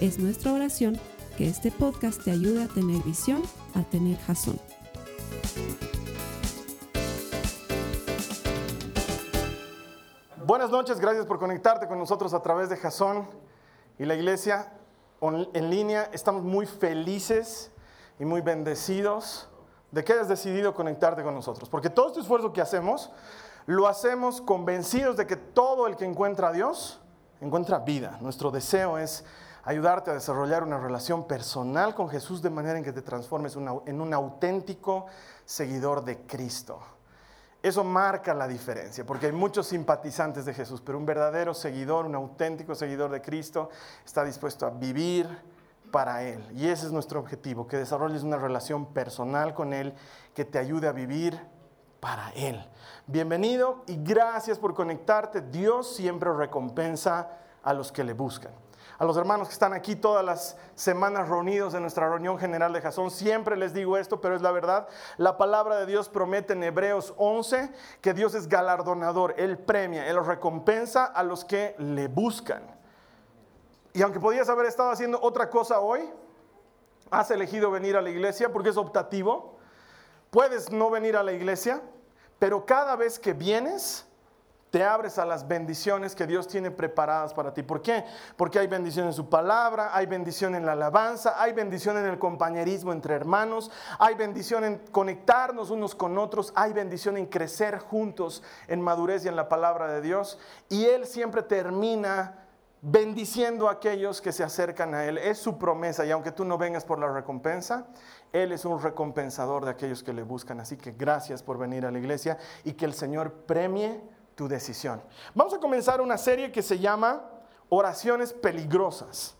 Es nuestra oración que este podcast te ayude a tener visión, a tener jazón. Buenas noches, gracias por conectarte con nosotros a través de Jazón y la iglesia en línea. Estamos muy felices y muy bendecidos de que hayas decidido conectarte con nosotros, porque todo este esfuerzo que hacemos lo hacemos convencidos de que todo el que encuentra a Dios encuentra vida. Nuestro deseo es ayudarte a desarrollar una relación personal con Jesús de manera en que te transformes en un auténtico seguidor de Cristo. Eso marca la diferencia, porque hay muchos simpatizantes de Jesús, pero un verdadero seguidor, un auténtico seguidor de Cristo, está dispuesto a vivir para Él. Y ese es nuestro objetivo, que desarrolles una relación personal con Él, que te ayude a vivir para Él. Bienvenido y gracias por conectarte. Dios siempre recompensa a los que le buscan a los hermanos que están aquí todas las semanas reunidos en nuestra reunión general de Jasón. Siempre les digo esto, pero es la verdad. La palabra de Dios promete en Hebreos 11 que Dios es galardonador, Él premia, Él recompensa a los que le buscan. Y aunque podías haber estado haciendo otra cosa hoy, has elegido venir a la iglesia porque es optativo. Puedes no venir a la iglesia, pero cada vez que vienes, te abres a las bendiciones que Dios tiene preparadas para ti. ¿Por qué? Porque hay bendición en su palabra, hay bendición en la alabanza, hay bendición en el compañerismo entre hermanos, hay bendición en conectarnos unos con otros, hay bendición en crecer juntos en madurez y en la palabra de Dios. Y Él siempre termina bendiciendo a aquellos que se acercan a Él. Es su promesa y aunque tú no vengas por la recompensa, Él es un recompensador de aquellos que le buscan. Así que gracias por venir a la iglesia y que el Señor premie tu decisión. Vamos a comenzar una serie que se llama Oraciones Peligrosas.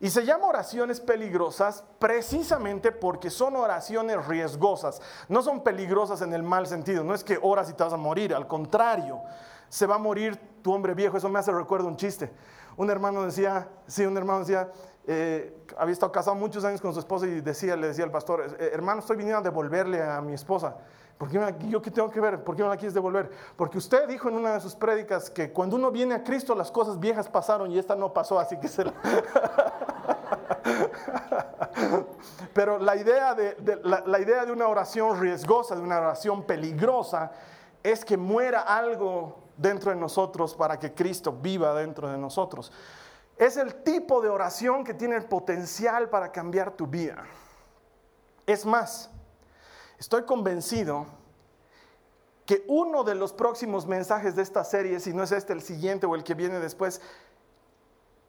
Y se llama oraciones peligrosas precisamente porque son oraciones riesgosas. No son peligrosas en el mal sentido. No es que oras y te vas a morir. Al contrario, se va a morir tu hombre viejo. Eso me hace recuerdo un chiste. Un hermano decía, sí, un hermano decía, eh, había estado casado muchos años con su esposa y decía, le decía al pastor, eh, hermano, estoy viniendo a devolverle a mi esposa. ¿Por qué ¿Yo qué tengo que ver? ¿Por qué no la quieres devolver? Porque usted dijo en una de sus prédicas que cuando uno viene a Cristo las cosas viejas pasaron y esta no pasó, así que se Pero la idea de, la idea de una oración riesgosa, de una oración peligrosa, es que muera algo dentro de nosotros para que Cristo viva dentro de nosotros. Es el tipo de oración que tiene el potencial para cambiar tu vida. Es más, Estoy convencido que uno de los próximos mensajes de esta serie, si no es este el siguiente o el que viene después,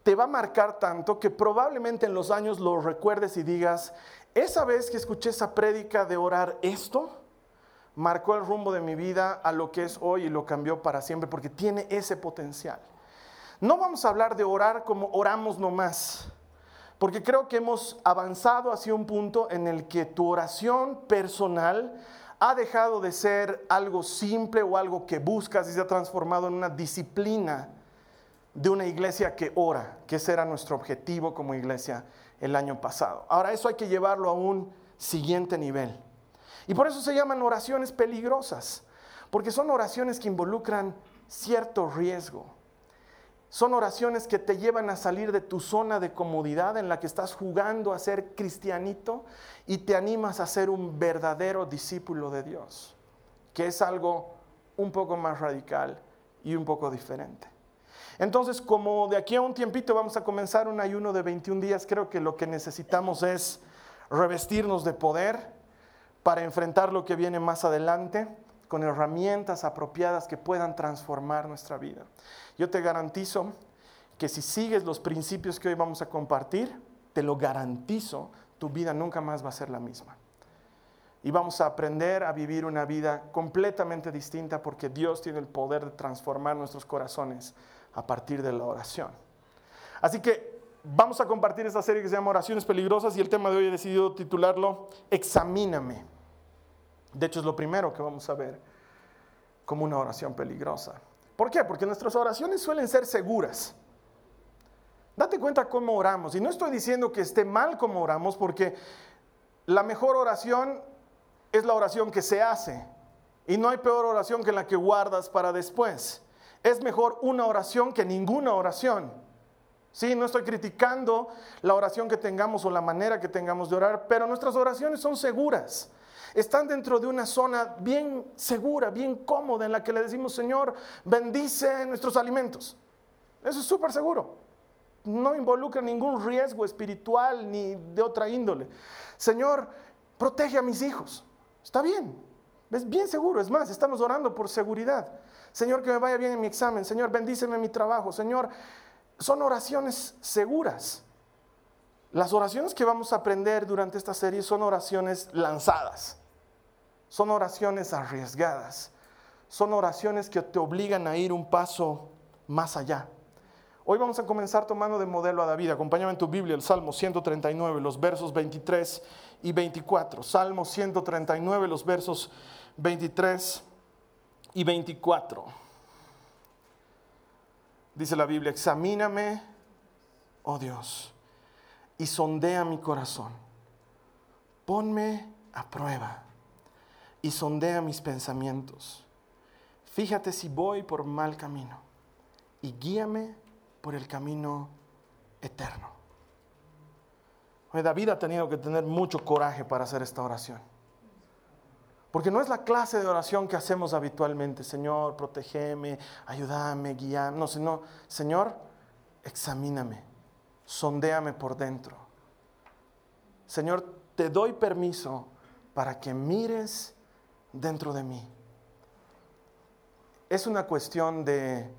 te va a marcar tanto que probablemente en los años lo recuerdes y digas, esa vez que escuché esa prédica de orar esto, marcó el rumbo de mi vida a lo que es hoy y lo cambió para siempre, porque tiene ese potencial. No vamos a hablar de orar como oramos nomás. Porque creo que hemos avanzado hacia un punto en el que tu oración personal ha dejado de ser algo simple o algo que buscas y se ha transformado en una disciplina de una iglesia que ora, que ese era nuestro objetivo como iglesia el año pasado. Ahora eso hay que llevarlo a un siguiente nivel. Y por eso se llaman oraciones peligrosas, porque son oraciones que involucran cierto riesgo. Son oraciones que te llevan a salir de tu zona de comodidad en la que estás jugando a ser cristianito y te animas a ser un verdadero discípulo de Dios, que es algo un poco más radical y un poco diferente. Entonces, como de aquí a un tiempito vamos a comenzar un ayuno de 21 días, creo que lo que necesitamos es revestirnos de poder para enfrentar lo que viene más adelante con herramientas apropiadas que puedan transformar nuestra vida. Yo te garantizo que si sigues los principios que hoy vamos a compartir, te lo garantizo, tu vida nunca más va a ser la misma. Y vamos a aprender a vivir una vida completamente distinta porque Dios tiene el poder de transformar nuestros corazones a partir de la oración. Así que Vamos a compartir esta serie que se llama Oraciones Peligrosas y el tema de hoy he decidido titularlo Examíname. De hecho es lo primero que vamos a ver como una oración peligrosa. ¿Por qué? Porque nuestras oraciones suelen ser seguras. Date cuenta cómo oramos. Y no estoy diciendo que esté mal como oramos, porque la mejor oración es la oración que se hace. Y no hay peor oración que la que guardas para después. Es mejor una oración que ninguna oración. Sí, no estoy criticando la oración que tengamos o la manera que tengamos de orar, pero nuestras oraciones son seguras. Están dentro de una zona bien segura, bien cómoda, en la que le decimos, Señor, bendice nuestros alimentos. Eso es súper seguro. No involucra ningún riesgo espiritual ni de otra índole. Señor, protege a mis hijos. Está bien, es bien seguro. Es más, estamos orando por seguridad. Señor, que me vaya bien en mi examen. Señor, bendíceme en mi trabajo. Señor, son oraciones seguras. Las oraciones que vamos a aprender durante esta serie son oraciones lanzadas. Son oraciones arriesgadas. Son oraciones que te obligan a ir un paso más allá. Hoy vamos a comenzar tomando de modelo a David. Acompáñame en tu Biblia el Salmo 139, los versos 23 y 24. Salmo 139, los versos 23 y 24. Dice la Biblia, examíname, oh Dios, y sondea mi corazón. Ponme a prueba y sondea mis pensamientos. Fíjate si voy por mal camino y guíame por el camino eterno. David ha tenido que tener mucho coraje para hacer esta oración. Porque no es la clase de oración que hacemos habitualmente. Señor, protégeme, ayúdame, guíame. No, sino, Señor, examíname, sondéame por dentro. Señor, te doy permiso para que mires dentro de mí. Es una cuestión de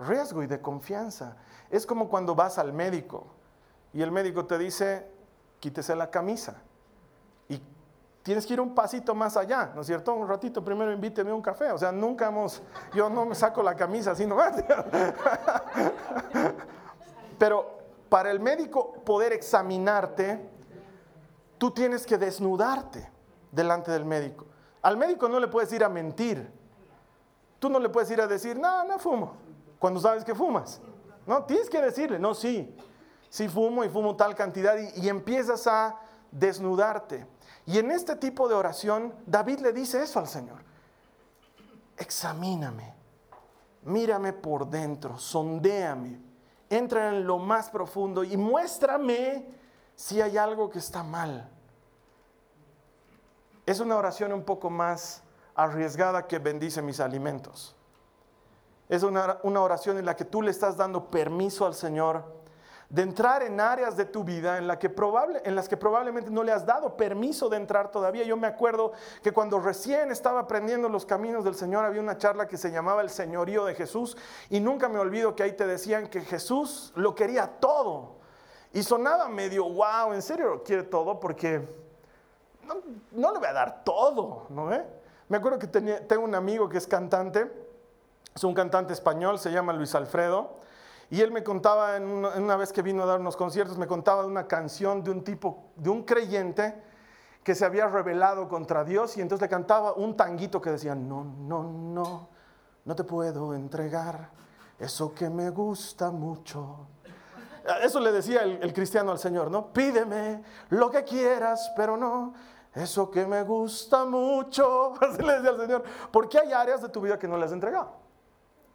riesgo y de confianza. Es como cuando vas al médico y el médico te dice, quítese la camisa. Y tienes que ir un pasito más allá, ¿no es cierto? Un ratito, primero invíteme un café. O sea, nunca hemos, yo no me saco la camisa así nomás. Pero para el médico poder examinarte, tú tienes que desnudarte delante del médico. Al médico no le puedes ir a mentir. Tú no le puedes ir a decir, no, no fumo cuando sabes que fumas. No, tienes que decirle, no, sí, sí fumo y fumo tal cantidad y, y empiezas a desnudarte. Y en este tipo de oración, David le dice eso al Señor. Examíname, mírame por dentro, sondéame, entra en lo más profundo y muéstrame si hay algo que está mal. Es una oración un poco más arriesgada que bendice mis alimentos. Es una, oración en la que tú le estás dando permiso al Señor de entrar en áreas de tu vida en, la que probable, en las que probablemente no le has dado permiso de entrar todavía. Yo me acuerdo que cuando recién estaba aprendiendo los caminos del Señor había una charla que se llamaba El Señorío de Jesús y nunca me olvido que ahí te decían que Jesús lo quería todo. Y sonaba medio, wow, ¿en serio quiere todo? Porque no, le voy a dar todo, ¿no? Me acuerdo que tengo un amigo que es cantante es un cantante español, se llama Luis Alfredo. Y él me contaba, en una, vez que vino a dar unos conciertos, me contaba una canción de un tipo, de un creyente que se había rebelado contra Dios y entonces le cantaba un tanguito que decía, no, no, no, no te puedo entregar eso que me gusta mucho. Eso le decía el cristiano al Señor, ¿no? Pídeme lo que quieras, pero no eso que me gusta mucho. Así le decía al Señor, porque hay áreas de tu vida que no le has entregado.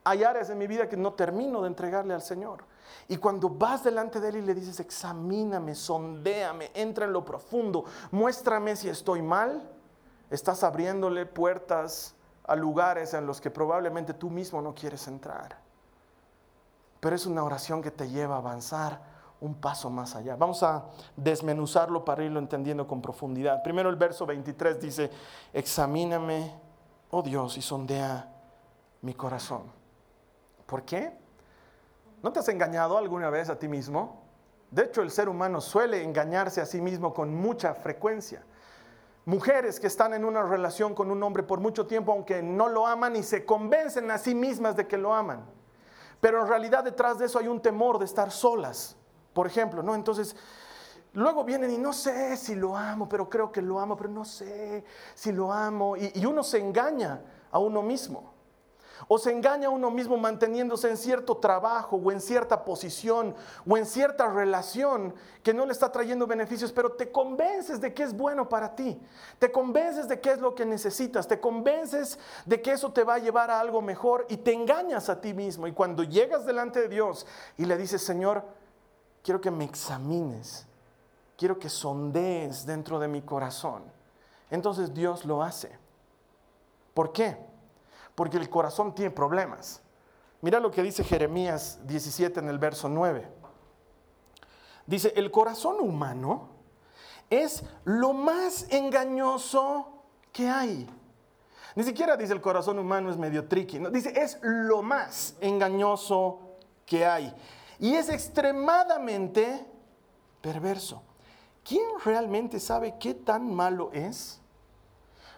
Hay áreas en mi vida que no termino de entregarle al Señor. Y cuando vas delante de Él y le dices, examíname, sondéame, entra en lo profundo, muéstrame si estoy mal, estás abriéndole puertas a lugares en los que probablemente tú mismo no quieres entrar. Pero es una oración que te lleva a avanzar un paso más allá. Vamos a desmenuzarlo para irlo entendiendo con profundidad. Primero el verso 23 dice, examíname, oh Dios, y sondea mi corazón. ¿Por qué? ¿No te has engañado alguna vez a ti mismo? De hecho, el ser humano suele engañarse a sí mismo con mucha frecuencia. Mujeres que están en una relación con un hombre por mucho tiempo, aunque no lo aman y se convencen a sí mismas de que lo aman. Pero en realidad detrás de eso hay un temor de estar solas. Por ejemplo, ¿no? Entonces, luego vienen y no sé si lo amo, pero creo que lo amo, pero no sé si lo amo. Y, uno se engaña a uno mismo. O se engaña a uno mismo manteniéndose en cierto trabajo o en cierta posición o en cierta relación que no le está trayendo beneficios, pero te convences de que es bueno para ti. Te convences de que es lo que necesitas. Te convences de que eso te va a llevar a algo mejor y te engañas a ti mismo. Y cuando llegas delante de Dios y le dices, Señor, quiero que me examines, quiero que sondees dentro de mi corazón. Entonces Dios lo hace. ¿Por qué? porque el corazón tiene problemas. Mira lo que dice Jeremías 17 en el verso 9. Dice, el corazón humano es lo más engañoso que hay. Ni siquiera dice el corazón humano es medio tricky, no, dice es lo más engañoso que hay. Y es extremadamente perverso. ¿Quién realmente sabe qué tan malo es?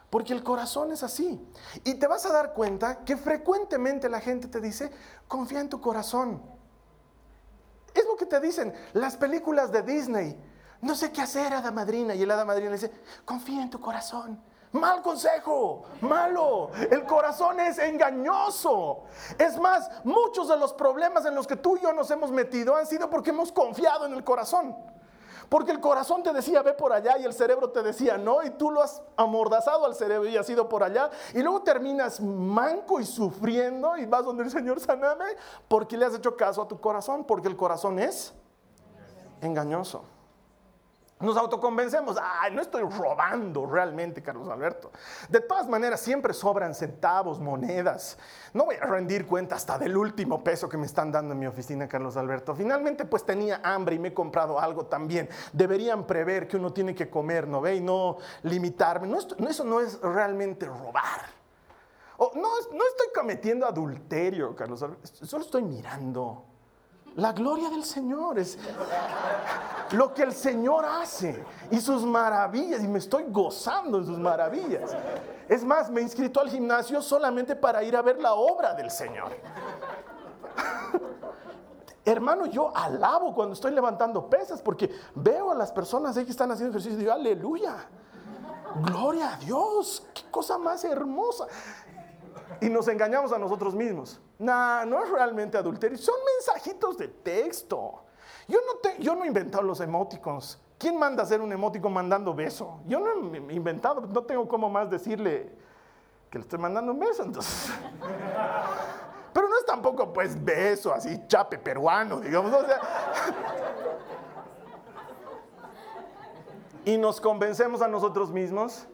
Porque el corazón es así. Y te vas a dar cuenta que frecuentemente la gente te dice, confía en tu corazón. Es lo que te dicen las películas de Disney. No sé qué hacer, hada madrina. Y el hada madrina dice, confía en tu corazón. Mal consejo, malo. El corazón es engañoso. Es más, muchos de los problemas en los que tú y yo nos hemos metido han sido porque hemos confiado en el corazón. Porque el corazón te decía, ve por allá, y el cerebro te decía, no, y tú lo has amordazado al cerebro y has ido por allá, y luego terminas manco y sufriendo, y vas donde el Señor saname, porque le has hecho caso a tu corazón, porque el corazón es engañoso. Nos autoconvencemos, ay, no estoy robando realmente, Carlos Alberto. De todas maneras, siempre sobran centavos, monedas. No voy a rendir cuenta hasta del último peso que me están dando en mi oficina, Carlos Alberto. Finalmente, pues tenía hambre y me he comprado algo también. Deberían prever que uno tiene que comer, ¿no ve? Y no limitarme. No, eso no es realmente robar. O, no, no estoy cometiendo adulterio, Carlos Alberto. Solo estoy mirando la gloria del Señor es lo que el Señor hace y sus maravillas. Y me estoy gozando en sus maravillas. Es más, me inscrito al gimnasio solamente para ir a ver la obra del Señor. Hermano, yo alabo cuando estoy levantando pesas porque veo a las personas ahí que están haciendo ejercicio y digo, aleluya. Gloria a Dios, qué cosa más hermosa y nos engañamos a nosotros mismos. No, no es realmente adulterio, son mensajitos de texto. Yo no, te, he inventado los emoticons. ¿Quién manda hacer un emoticon mandando beso? Yo no he inventado, no tengo cómo más decirle que le estoy mandando un beso, entonces. Pero no es tampoco pues beso así, chape peruano, digamos. y nos convencemos a nosotros mismos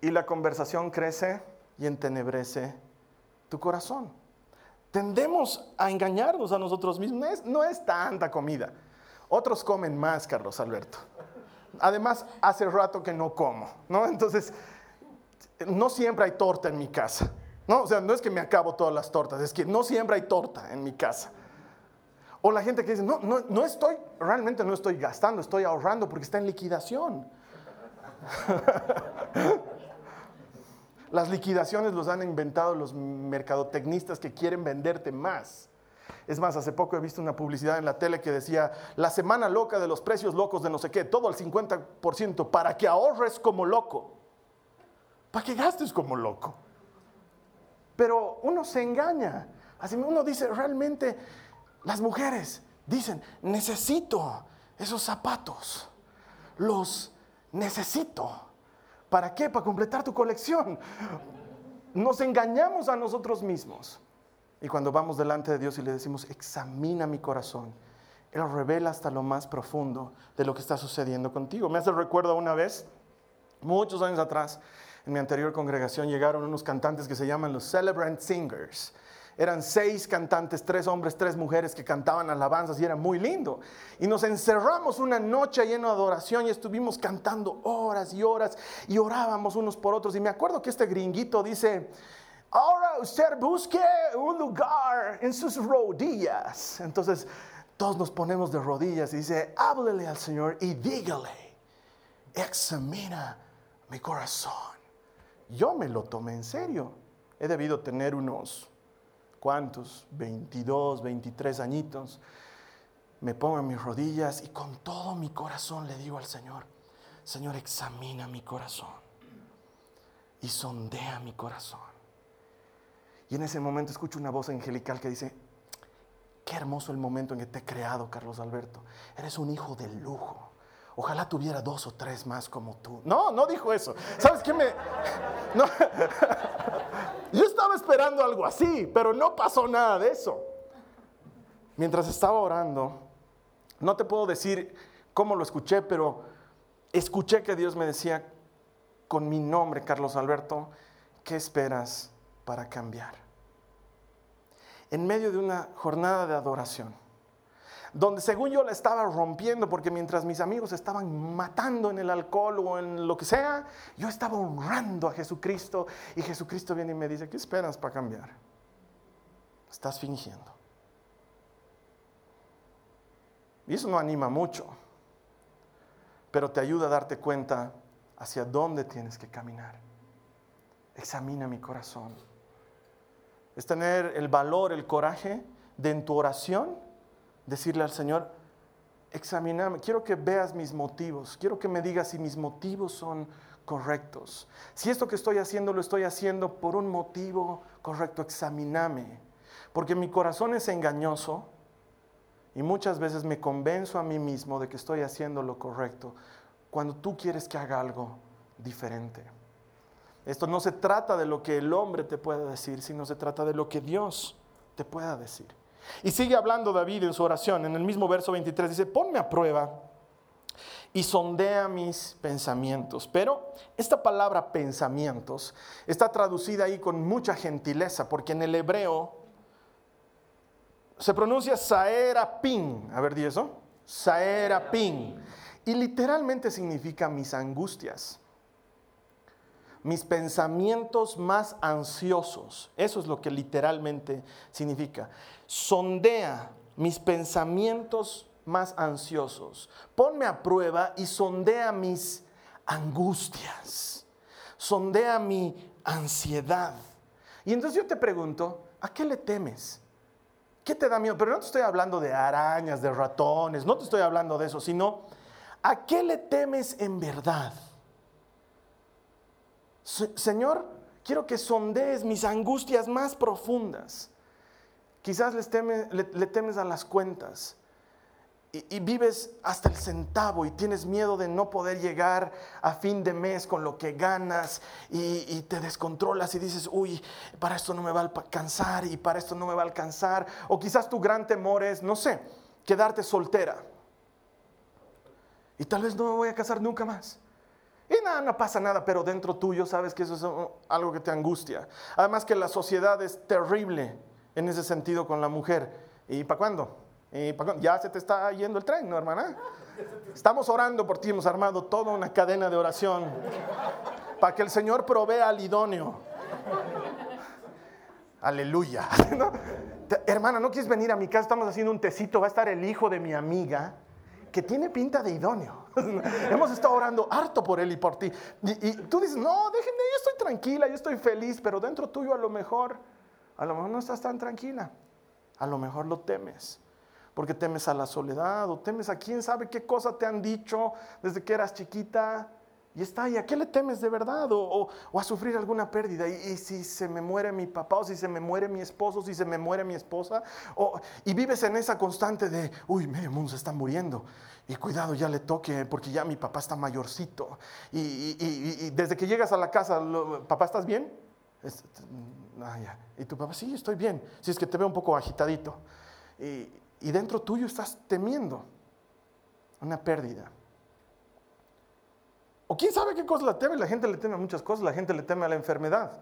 y la conversación crece y entenebrece tu corazón. Tendemos a engañarnos a nosotros mismos. No es, tanta comida. Otros comen más, Carlos Alberto. Además, hace rato que no como, ¿no? Entonces, no siempre hay torta en mi casa. No, o sea, no es que me acabo todas las tortas, es que no siempre hay torta en mi casa. O la gente que dice, no, no, no estoy, realmente no estoy gastando, estoy ahorrando porque está en liquidación. Las liquidaciones los han inventado los mercadotecnistas que quieren venderte más. Es más, hace poco he visto una publicidad en la tele que decía, la semana loca de los precios locos de no sé qué, todo al 50% para que ahorres como loco, para que gastes como loco. Pero uno se engaña. Así uno dice, realmente las mujeres dicen, necesito esos zapatos, los necesito. ¿Para qué? Para completar tu colección. Nos engañamos a nosotros mismos. Y cuando vamos delante de Dios y le decimos, examina mi corazón, Él revela hasta lo más profundo de lo que está sucediendo contigo. Me hace recuerdo una vez, muchos años atrás, en mi anterior congregación llegaron unos cantantes que se llaman los Celebrant Singers eran seis cantantes, tres hombres, tres mujeres que cantaban alabanzas y era muy lindo. Y nos encerramos una noche lleno de adoración y estuvimos cantando horas y horas y orábamos unos por otros. Y me acuerdo que este gringuito dice, ahora usted busque un lugar en sus rodillas. Entonces todos nos ponemos de rodillas y dice, háblele al Señor y dígale, examina mi corazón. Yo me lo tomé en serio. He debido tener unos ¿cuántos? 22, 23 añitos. me pongo en mis rodillas y con todo mi corazón le digo al Señor, Señor, examina mi corazón y sondea mi corazón. Y en ese momento escucho una voz angelical que dice, qué hermoso el momento en que te he creado, Carlos Alberto. Eres un hijo de lujo. Ojalá tuviera dos o tres más como tú. No, no dijo eso. ¿Sabes qué me.? No. Yo estaba esperando algo así, pero no pasó nada de eso. Mientras estaba orando, no te puedo decir cómo lo escuché, pero escuché que Dios me decía con mi nombre, Carlos Alberto, ¿qué esperas para cambiar? En medio de una jornada de adoración donde según yo la estaba rompiendo, porque mientras mis amigos estaban matando en el alcohol o en lo que sea, yo estaba honrando a Jesucristo y Jesucristo viene y me dice, ¿qué esperas para cambiar? Estás fingiendo. Y eso no anima mucho, pero te ayuda a darte cuenta hacia dónde tienes que caminar. Examina mi corazón. Es tener el valor, el coraje de en tu oración decirle al Señor, examiname, quiero que veas mis motivos, quiero que me digas si mis motivos son correctos. Si esto que estoy haciendo lo estoy haciendo por un motivo correcto, examíname. Porque mi corazón es engañoso y muchas veces me convenzo a mí mismo de que estoy haciendo lo correcto cuando tú quieres que haga algo diferente. Esto no se trata de lo que el hombre te pueda decir, sino se trata de lo que Dios te pueda decir. Y sigue hablando David en su oración, en el mismo verso 23, dice, ponme a prueba y sondea mis pensamientos. Pero esta palabra pensamientos está traducida ahí con mucha gentileza, porque en el hebreo se pronuncia saerapin. A ver, ¿di eso? Saerapin. Y literalmente significa mis angustias mis pensamientos más ansiosos. Eso es lo que literalmente significa. Sondea mis pensamientos más ansiosos. Ponme a prueba y sondea mis angustias. Sondea mi ansiedad. Y entonces yo te pregunto, ¿a qué le temes? ¿Qué te da miedo? Pero no te estoy hablando de arañas, de ratones, no te estoy hablando de eso, sino ¿a qué le temes en verdad? Señor, quiero que sondees mis angustias más profundas. Quizás le, temes a las cuentas y, vives hasta el centavo y tienes miedo de no poder llegar a fin de mes con lo que ganas y, y te descontrolas y dices, uy, para esto no me va a alcanzar y para esto no me va a alcanzar. O quizás tu gran temor es, no sé, quedarte soltera. Y tal vez no me voy a casar nunca más. Y nada, no pasa nada, pero dentro tuyo sabes que eso es algo que te angustia. Además que la sociedad es terrible en ese sentido con la mujer. ¿Y para cuándo? Ya se te está yendo el tren, ¿no, hermana? Estamos orando por ti, hemos armado toda una cadena de oración para que el Señor provea al idóneo. Aleluya. Hermana, ¿no quieres venir a mi casa? Estamos haciendo un tecito, va a estar el hijo de mi amiga que tiene pinta de idóneo. Hemos estado orando harto por él y por ti. Y, tú dices, no, déjenme, yo estoy tranquila, yo estoy feliz, pero dentro tuyo a lo mejor, a lo mejor no estás tan tranquila. A lo mejor lo temes. Porque temes a la soledad o temes a quién sabe qué cosa te han dicho desde que eras chiquita y está ahí, ¿a qué le temes de verdad? O, a sufrir alguna pérdida. Y, si se me muere mi papá, o si se me muere mi esposo, o si se me muere mi esposa. O, y vives en esa constante de, uy, medio mundo se está muriendo. Y cuidado, ya le toque, porque ya mi papá está mayorcito. Y, desde que llegas a la casa, papá, ¿estás bien? Ah, y tu papá, sí, estoy bien. Si es que te veo un poco agitadito. y dentro tuyo estás temiendo una pérdida. O quién sabe qué cosa le teme. La gente le teme a muchas cosas. La gente le teme a la enfermedad.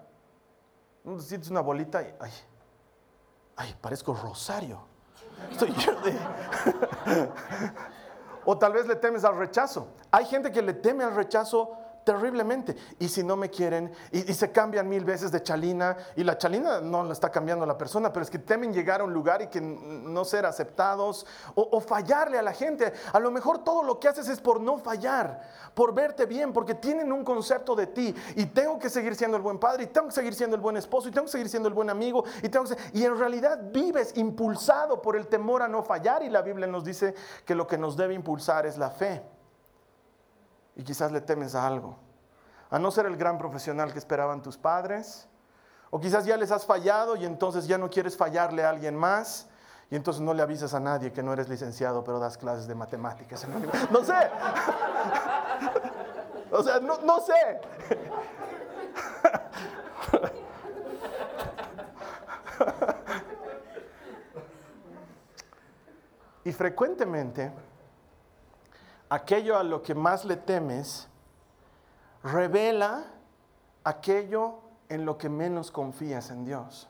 Sientes una bolita y, ay, ay, parezco Rosario. Estoy yo de... o tal vez le temes al rechazo. Hay gente que le teme al rechazo terriblemente. Y si no me quieren, y, se cambian mil veces de chalina, y la chalina no la está cambiando la persona, pero es que temen llegar a un lugar y que no ser aceptados, o, fallarle a la gente. A lo mejor todo lo que haces es por no fallar, por verte bien, porque tienen un concepto de ti, y tengo que seguir siendo el buen padre, y tengo que seguir siendo el buen esposo, y tengo que seguir siendo el buen amigo, y, tengo y en realidad vives impulsado por el temor a no fallar, y la Biblia nos dice que lo que nos debe impulsar es la fe y quizás le temes a algo. A no ser el gran profesional que esperaban tus padres. O quizás ya les has fallado y entonces ya no quieres fallarle a alguien más. Y entonces no le avisas a nadie que no eres licenciado, pero das clases de matemáticas. No sé. O sea, no, no sé. Y frecuentemente aquello a lo que más le temes revela aquello en lo que menos confías en Dios.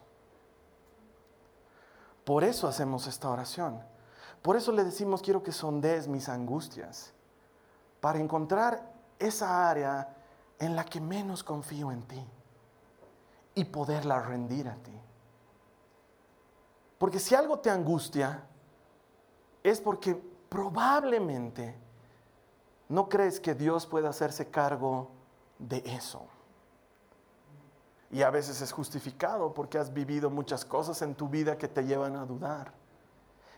Por eso hacemos esta oración. Por eso le decimos, quiero que sondees mis angustias, para encontrar esa área en la que menos confío en ti y poderla rendir a ti. Porque si algo te angustia, es porque probablemente ¿No crees que Dios puede hacerse cargo de eso? Y a veces es justificado porque has vivido muchas cosas en tu vida que te llevan a dudar.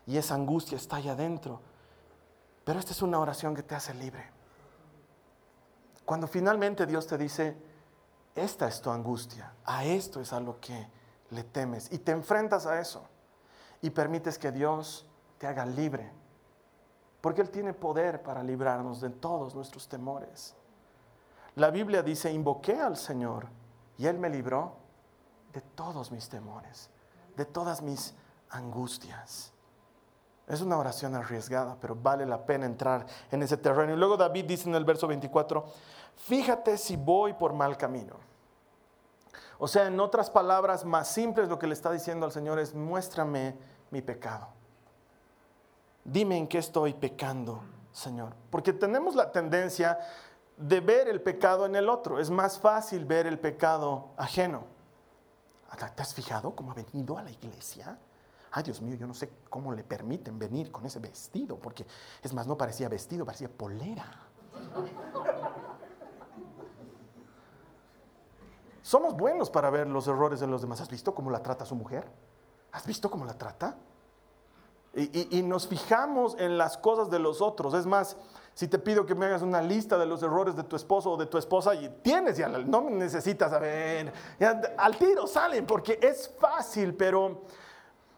Y esa angustia está ahí adentro. Pero esta es una oración que te hace libre. Cuando finalmente Dios te dice, esta es tu angustia, a esto es a lo que le temes. Y te enfrentas a eso. Y permites que Dios te haga libre porque Él tiene poder para librarnos de todos nuestros temores. La Biblia dice, invoqué al Señor y Él me libró de todos mis temores, de todas mis angustias. Es una oración arriesgada, pero vale la pena entrar en ese terreno. Y luego David dice en el verso 24, fíjate si voy por mal camino. O sea, en otras palabras más simples, lo que le está diciendo al Señor es, muéstrame mi pecado dime en qué estoy pecando, Señor. Porque tenemos la tendencia de ver el pecado en el otro. Es más fácil ver el pecado ajeno. ¿Te has fijado cómo ha venido a la iglesia? Ay, Dios mío, yo no sé cómo le permiten venir con ese vestido, porque es más, no parecía vestido, parecía polera. Somos buenos para ver los errores de los demás. ¿Has visto cómo la trata su mujer? ¿Has visto cómo la trata? Y, nos fijamos en las cosas de los otros. Es más, si te pido que me hagas una lista de los errores de tu esposo o de tu esposa, y tienes ya, no necesitas saber, al tiro salen, porque es fácil, pero,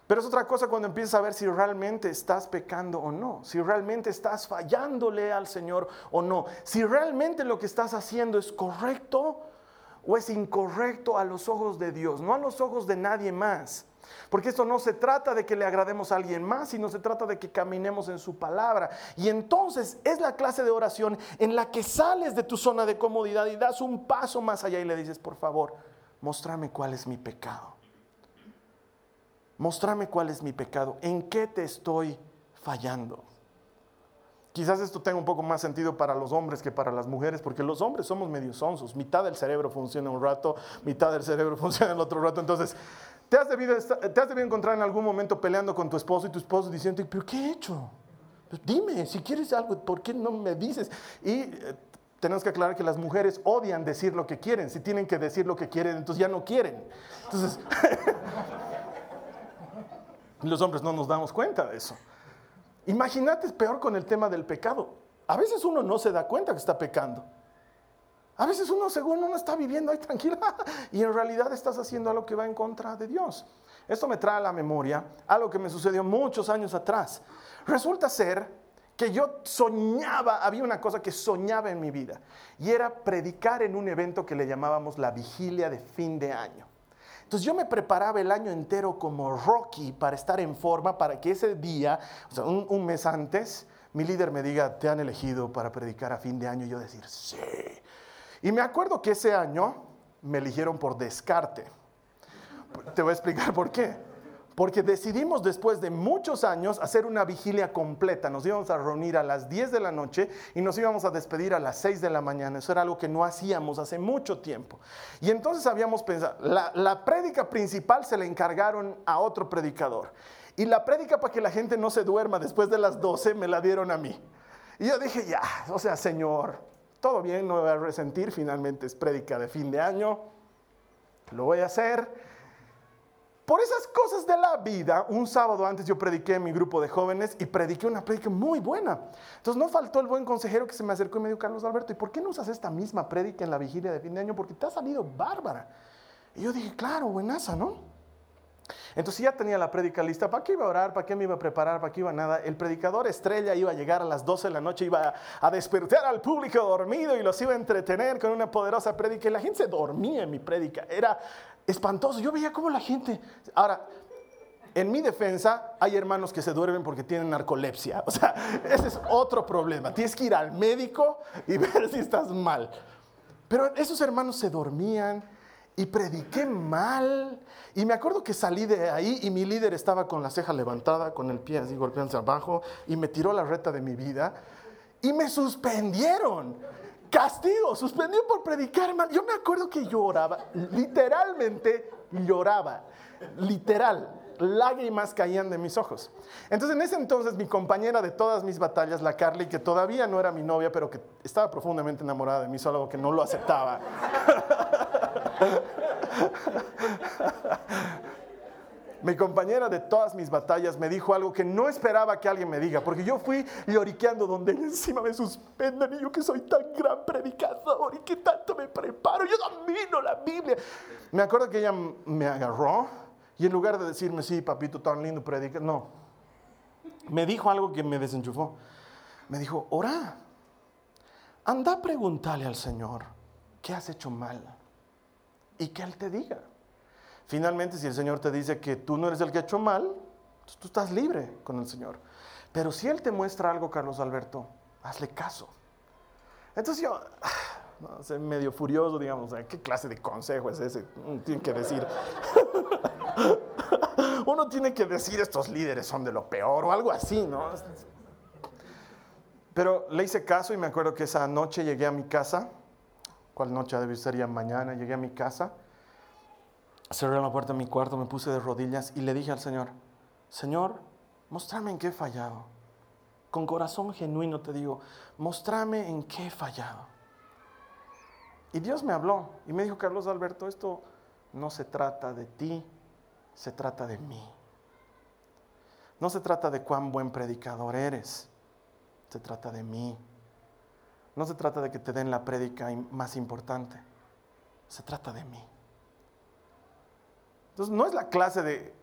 pero es otra cosa cuando empiezas a ver si realmente estás pecando o no, si realmente estás fallándole al Señor o no, si realmente lo que estás haciendo es correcto o es incorrecto a los ojos de Dios, no a los ojos de nadie más. Porque esto no se trata de que le agrademos a alguien más, sino se trata de que caminemos en su palabra. Y entonces es la clase de oración en la que sales de tu zona de comodidad y das un paso más allá y le dices, por favor, mostrame cuál es mi pecado. Mostrame cuál es mi pecado. ¿En qué te estoy fallando? Quizás esto tenga un poco más sentido para los hombres que para las mujeres, porque los hombres somos medio sonsos. Mitad del cerebro funciona un rato, mitad del cerebro funciona el otro rato. Entonces, ¿Te has, debido, encontrar en algún momento peleando con tu esposo y tu esposo diciendo, pero ¿qué he hecho? Pues dime, si quieres algo, ¿por qué no me dices? Y eh, tenemos que aclarar que las mujeres odian decir lo que quieren. Si tienen que decir lo que quieren, entonces ya no quieren. Entonces, los hombres no nos damos cuenta de eso. Imagínate, es peor con el tema del pecado. A veces uno no se da cuenta que está pecando. A veces uno, según uno está viviendo ahí tranquila y en realidad estás haciendo algo que va en contra de Dios. Esto me trae a la memoria algo que me sucedió muchos años atrás. Resulta ser que yo soñaba, había una cosa que soñaba en mi vida y era predicar en un evento que le llamábamos la vigilia de fin de año. Entonces yo me preparaba el año entero como Rocky para estar en forma, para que ese día, o sea, un, un mes antes, mi líder me diga, te han elegido para predicar a fin de año y yo decir, sí. Y me acuerdo que ese año me eligieron por descarte. Te voy a explicar por qué. porque decidimos después de muchos años hacer una vigilia completa. Nos íbamos a reunir a las 10 de la noche y nos íbamos a despedir a las 6 de la mañana. Eso era algo que no hacíamos hace mucho tiempo. Y entonces habíamos pensado, la, la prédica principal se le encargaron a otro predicador. Y la prédica para que la gente no se duerma después de las 12 me la dieron a mí. Y yo dije, ya, o sea, Señor, todo bien, no me voy a resentir, finalmente es prédica de fin de año, lo voy a hacer. Por esas cosas de la vida, un sábado antes yo prediqué en mi grupo de jóvenes y prediqué una prédica muy buena. Entonces no faltó el buen consejero que se me acercó y me dijo, Carlos Alberto, ¿y por qué no usas esta misma prédica en la vigilia de fin de año? Porque te ha salido bárbara. Y yo dije, claro, buenaza, ¿no? Entonces ya tenía la prédica lista. ¿Para qué iba a orar? ¿Para qué me iba a preparar? ¿Para qué iba nada? El predicador estrella iba a llegar a las 12 de la noche, iba a despertar al público dormido y los iba a entretener con una poderosa prédica. Y la gente se dormía en mi prédica. Era espantoso. Yo veía cómo la gente... Ahora, en mi defensa, hay hermanos que se duermen porque tienen narcolepsia. O sea, ese es otro problema. Tienes que ir al médico y ver si estás mal. Pero esos hermanos se dormían y prediqué mal. Y me acuerdo que salí de ahí y mi líder estaba con la ceja levantada, con el pie así golpeándose abajo y me tiró la reta de mi vida y me suspendieron castigo, suspendió por predicar mal. Yo me acuerdo que lloraba, literalmente lloraba, literal. Lágrimas caían de mis ojos. Entonces, en ese entonces, mi compañera de todas mis batallas, la Carly, que todavía no era mi novia, pero que estaba profundamente enamorada de mí, solo que no lo aceptaba. mi compañera de todas mis batallas me dijo algo que no esperaba que alguien me diga, porque yo fui lloriqueando donde encima me suspenden y yo que soy tan gran predicador y que tanto me preparo, yo domino la Biblia. Me acuerdo que ella me agarró y en lugar de decirme, sí, papito, tan lindo predica, no, me dijo algo que me desenchufó. Me dijo, ora, anda a preguntarle al Señor, ¿qué has hecho mal? Y que Él te diga. Finalmente, si el Señor te dice que tú no eres el que ha hecho mal, tú estás libre con el Señor. Pero si Él te muestra algo, Carlos Alberto, hazle caso. Entonces yo, no sé, medio furioso, digamos, ¿qué clase de consejo es ese? Tiene que decir. Uno tiene que decir estos líderes son de lo peor o algo así, ¿no? Pero le hice caso y me acuerdo que esa noche llegué a mi casa. ¿Cuál noche ser mañana? Llegué a mi casa cerré la puerta de mi cuarto, me puse de rodillas y le dije al Señor, Señor, mostrame en qué he fallado. Con corazón genuino te digo, mostrame en qué he fallado. Y Dios me habló y me dijo, Carlos Alberto, esto no se trata de ti, se trata de mí. No se trata de cuán buen predicador eres, se trata de mí. No se trata de que te den la prédica más importante, se trata de mí. Entonces, no es la clase de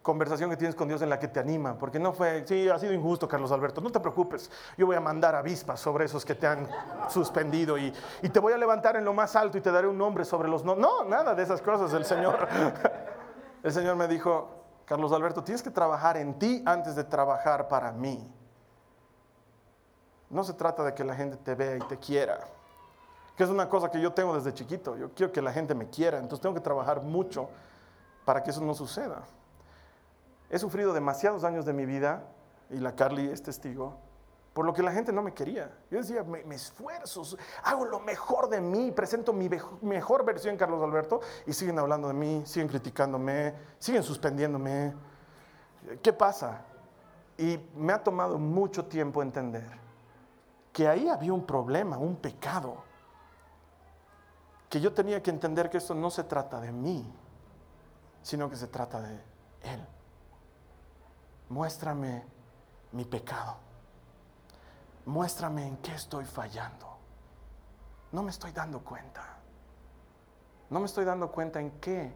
conversación que tienes con Dios en la que te anima, porque no fue, sí, ha sido injusto, Carlos Alberto, no te preocupes, yo voy a mandar avispas sobre esos que te han suspendido y, te voy a levantar en lo más alto y te daré un nombre sobre los no. No, nada de esas cosas. El Señor, el Señor me dijo, Carlos Alberto, tienes que trabajar en ti antes de trabajar para mí. No se trata de que la gente te vea y te quiera, que es una cosa que yo tengo desde chiquito. Yo quiero que la gente me quiera, entonces tengo que trabajar mucho para que eso no suceda. He sufrido demasiados años de mi vida, y la Carly es testigo, por lo que la gente no me quería. Yo decía, me, esfuerzo, hago lo mejor de mí, presento mi mejor versión, Carlos Alberto, y siguen hablando de mí, siguen criticándome, siguen suspendiéndome. ¿Qué pasa? Y me ha tomado mucho tiempo entender que ahí había un problema, un pecado, que yo tenía que entender que esto no se trata de mí, sino que se trata de Él. Muéstrame mi pecado. Muéstrame en qué estoy fallando. No me estoy dando cuenta. No me estoy dando cuenta en qué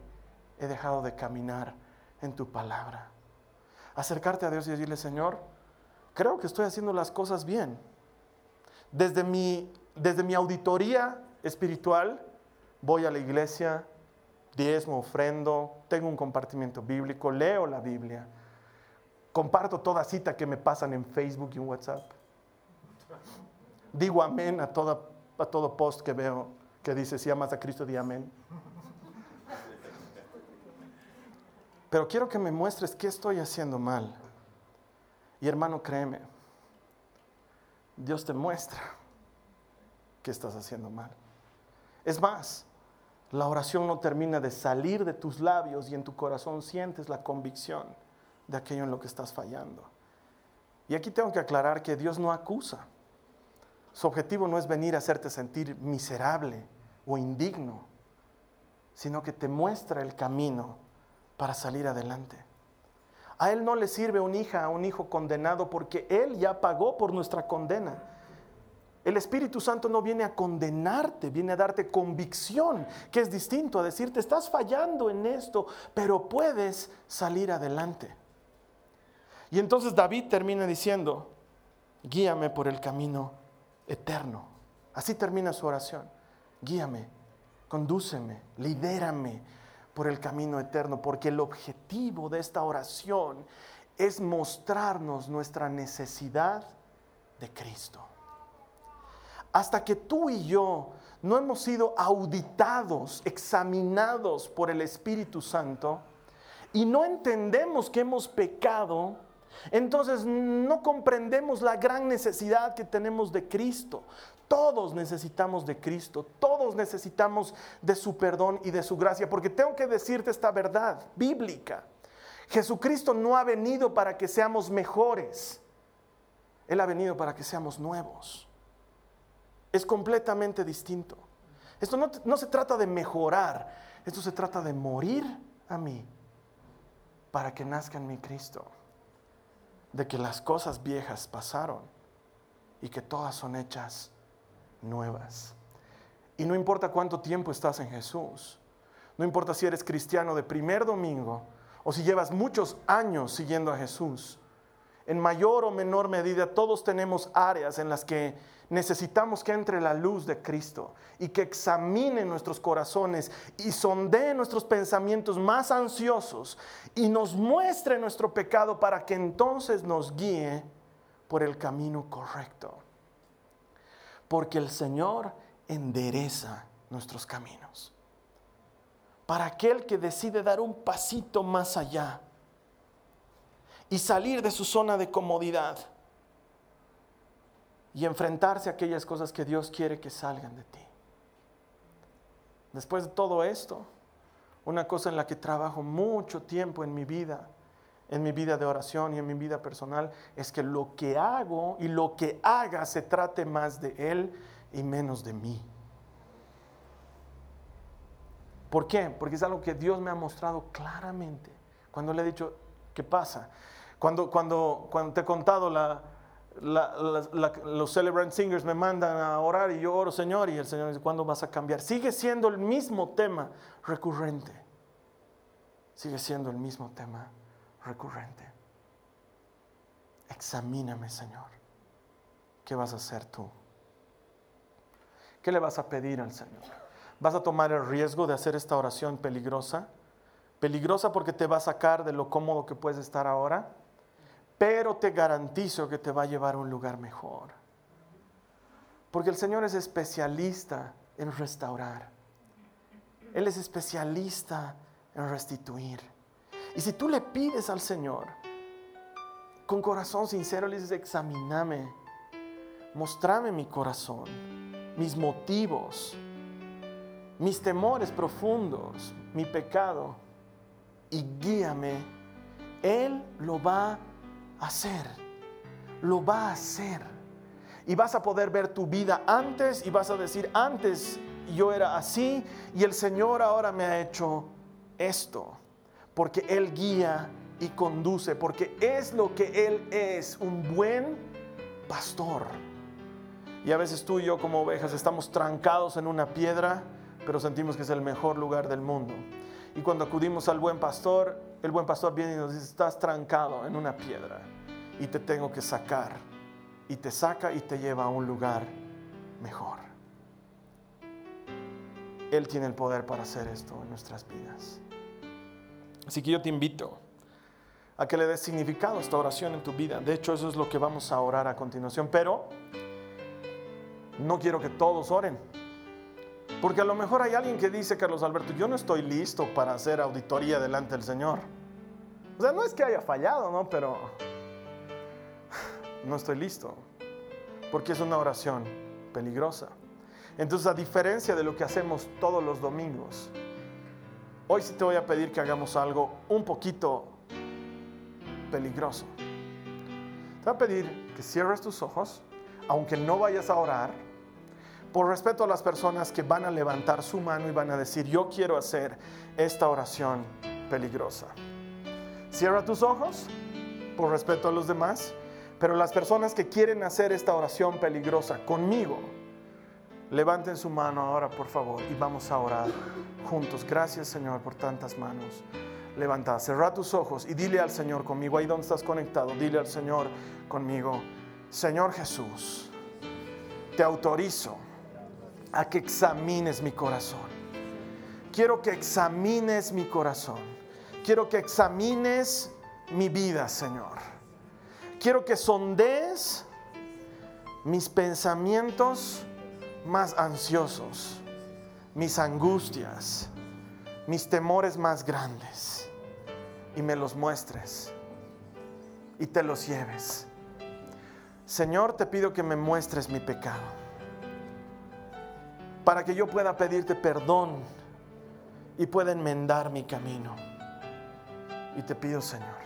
he dejado de caminar en tu palabra. Acercarte a Dios y decirle, Señor, creo que estoy haciendo las cosas bien. Desde mi, desde mi auditoría espiritual, voy a la iglesia, diezmo, ofrendo, tengo un compartimiento bíblico, leo la Biblia, comparto toda cita que me pasan en Facebook y en WhatsApp. Digo amén a, toda, a todo post que veo que dice, si amas a Cristo, di amén. pero quiero que me muestres qué estoy haciendo mal. Y hermano, créeme, Dios te muestra qué estás haciendo mal. Es más, la oración no termina de salir de tus labios y en tu corazón sientes la convicción de aquello en lo que estás fallando. Y aquí tengo que aclarar que Dios no acusa. Su objetivo no es venir a hacerte sentir miserable o indigno, sino que te muestra el camino para salir adelante. A Él no le sirve una hija, a un hijo condenado, porque Él ya pagó por nuestra condena. El Espíritu Santo no viene a condenarte, viene a darte convicción, que es distinto a decirte, estás fallando en esto, pero puedes salir adelante. Y entonces David termina diciendo, guíame por el camino eterno. Así termina su oración. Guíame, condúceme, lidérame por el camino eterno, porque el objetivo de esta oración es mostrarnos nuestra necesidad de Cristo. Hasta que tú y yo no hemos sido auditados, examinados por el Espíritu Santo y no entendemos que hemos pecado, entonces no comprendemos la gran necesidad que tenemos de Cristo. Todos necesitamos de Cristo, todos necesitamos de su perdón y de su gracia, porque tengo que decirte esta verdad bíblica. Jesucristo no ha venido para que seamos mejores, Él ha venido para que seamos nuevos. Es completamente distinto. Esto no, no se trata de mejorar, esto se trata de morir a mí para que nazca en mi Cristo de que las cosas viejas pasaron y que todas son hechas nuevas. Y no importa cuánto tiempo estás en Jesús, no importa si eres cristiano de primer domingo o si llevas muchos años siguiendo a Jesús, en mayor o menor medida todos tenemos áreas en las que necesitamos que entre la luz de Cristo y que examine nuestros corazones y sondee nuestros pensamientos más ansiosos y nos muestre nuestro pecado para que entonces nos guíe por el camino correcto. Porque el Señor endereza nuestros caminos. Para aquel que decide dar un pasito más allá y salir de su zona de comodidad y enfrentarse a aquellas cosas que Dios quiere que salgan de ti. Después de todo esto, una cosa en la que trabajo mucho tiempo en mi vida, en mi vida de oración y en mi vida personal, es que lo que hago y lo que haga se trate más de Él y menos de mí. ¿Por qué? Porque es algo que Dios me ha mostrado claramente. Cuando le he dicho, ¿qué pasa? Cuando, cuando, cuando te he contado los celebrant singers me mandan a orar y yo oro, Señor, y el Señor dice, ¿cuándo vas a cambiar? Sigue siendo el mismo tema recurrente. Sigue siendo el mismo tema recurrente. Examíname, Señor. ¿Qué vas a hacer tú? ¿Qué le vas a pedir al Señor? ¿Vas a tomar el riesgo de hacer esta oración peligrosa? Peligrosa porque te va a sacar de lo cómodo que puedes estar ahora pero te garantizo que te va a llevar a un lugar mejor. Porque el Señor es especialista en restaurar. Él es especialista en restituir. Y si tú le pides al Señor con corazón sincero, le dices, examíname, mostrame mi corazón, mis motivos, mis temores profundos, mi pecado, y guíame, Él lo va a hacer. Lo va a hacer. Y vas a poder ver tu vida antes y vas a decir, antes yo era así y el Señor ahora me ha hecho esto. Porque Él guía y conduce, porque es lo que Él es, un buen pastor. Y a veces tú y yo como ovejas estamos trancados en una piedra, pero sentimos que es el mejor lugar del mundo. Y cuando acudimos al buen pastor, el buen pastor viene y nos dice, estás trancado en una piedra y te tengo que sacar. Y te saca y te lleva a un lugar mejor. Él tiene el poder para hacer esto en nuestras vidas. Así que yo te invito a que le des significado a esta oración en tu vida. De hecho, eso es lo que vamos a orar a continuación. Pero no quiero que todos oren. Porque a lo mejor hay alguien que dice, Carlos Alberto, yo no estoy listo para hacer auditoría delante del Señor. O sea, no es que haya fallado, ¿no? Pero no estoy listo. Porque es una oración peligrosa. Entonces, a diferencia de lo que hacemos todos los domingos, hoy sí te voy a pedir que hagamos algo un poquito peligroso. Te voy a pedir que cierres tus ojos, aunque no vayas a orar, por respeto a las personas que van a levantar su mano y van a decir, yo quiero hacer esta oración peligrosa. Cierra tus ojos, por respeto a los demás, pero las personas que quieren hacer esta oración peligrosa conmigo, levanten su mano ahora, por favor, y vamos a orar juntos. Gracias, Señor, por tantas manos levantadas. Cerra tus ojos y dile al Señor conmigo, ahí donde estás conectado, dile al Señor conmigo, Señor Jesús, te autorizo a que examines mi corazón. Quiero que examines mi corazón. Quiero que examines mi vida, Señor. Quiero que sondees mis pensamientos más ansiosos, mis angustias, mis temores más grandes y me los muestres y te los lleves. Señor, te pido que me muestres mi pecado para que yo pueda pedirte perdón y pueda enmendar mi camino. Y te pido, Señor,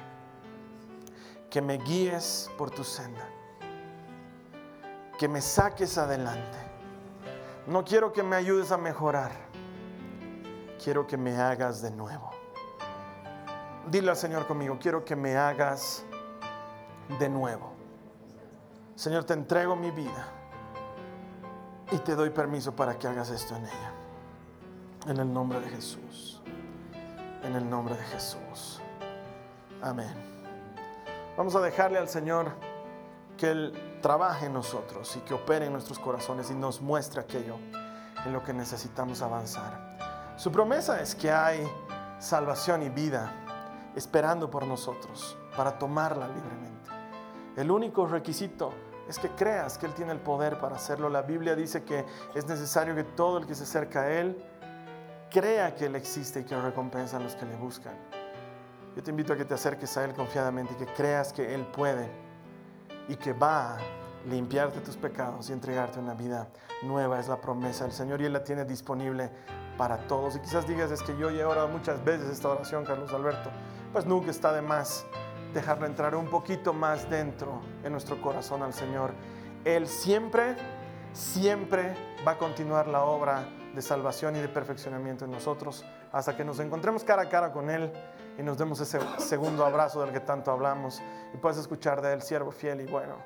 que me guíes por tu senda, que me saques adelante. No quiero que me ayudes a mejorar, quiero que me hagas de nuevo. Dile al Señor conmigo, quiero que me hagas de nuevo. Señor, te entrego mi vida y te doy permiso para que hagas esto en ella. En el nombre de Jesús. En el nombre de Jesús. Amén. Vamos a dejarle al Señor que Él trabaje en nosotros y que opere en nuestros corazones y nos muestre aquello en lo que necesitamos avanzar. Su promesa es que hay salvación y vida esperando por nosotros para tomarla libremente. El único requisito es que creas que Él tiene el poder para hacerlo. La Biblia dice que es necesario que todo el que se acerca a Él crea que Él existe y que recompensa a los que le buscan. Yo te invito a que te acerques a Él confiadamente y que creas que Él puede y que va a limpiarte tus pecados y entregarte una vida nueva. Es la promesa del Señor y Él la tiene disponible para todos. Y quizás digas, es que yo he orado muchas veces esta oración, Carlos Alberto. Pues nunca está de más dejarlo entrar un poquito más dentro en nuestro corazón al Señor. Él siempre, siempre va a continuar la obra de salvación y de perfeccionamiento en nosotros hasta que nos encontremos cara a cara con Él y nos demos ese segundo abrazo del que tanto hablamos y puedas escuchar de Él, siervo fiel y bueno,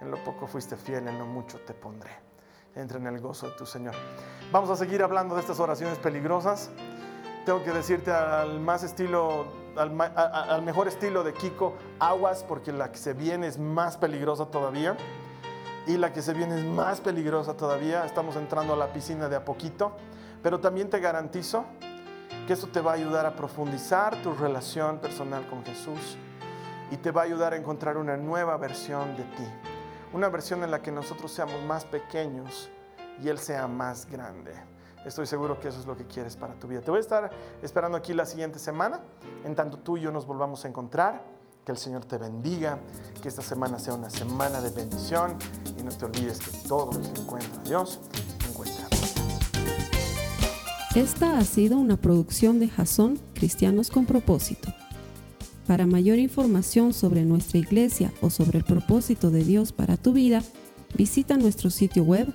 en lo poco fuiste fiel, en lo mucho te pondré. Entra en el gozo de tu Señor. Vamos a seguir hablando de estas oraciones peligrosas. Tengo que decirte al más estilo al, mejor estilo de Kiko, aguas, porque la que se viene es más peligrosa todavía. Y la que se viene es más peligrosa todavía. Estamos entrando a la piscina de a poquito. Pero también te garantizo que esto te va a ayudar a profundizar tu relación personal con Jesús y te va a ayudar a encontrar una nueva versión de ti. Una versión en la que nosotros seamos más pequeños y Él sea más grande. Estoy seguro que eso es lo que quieres para tu vida. Te voy a estar esperando aquí la siguiente semana. En tanto tú y yo nos volvamos a encontrar. Que el Señor te bendiga. Que esta semana sea una semana de bendición. Y no te olvides que todo lo que encuentra Dios, encuentra. Esta ha sido una producción de Jason Cristianos con Propósito. Para mayor información sobre nuestra iglesia o sobre el propósito de Dios para tu vida, visita nuestro sitio web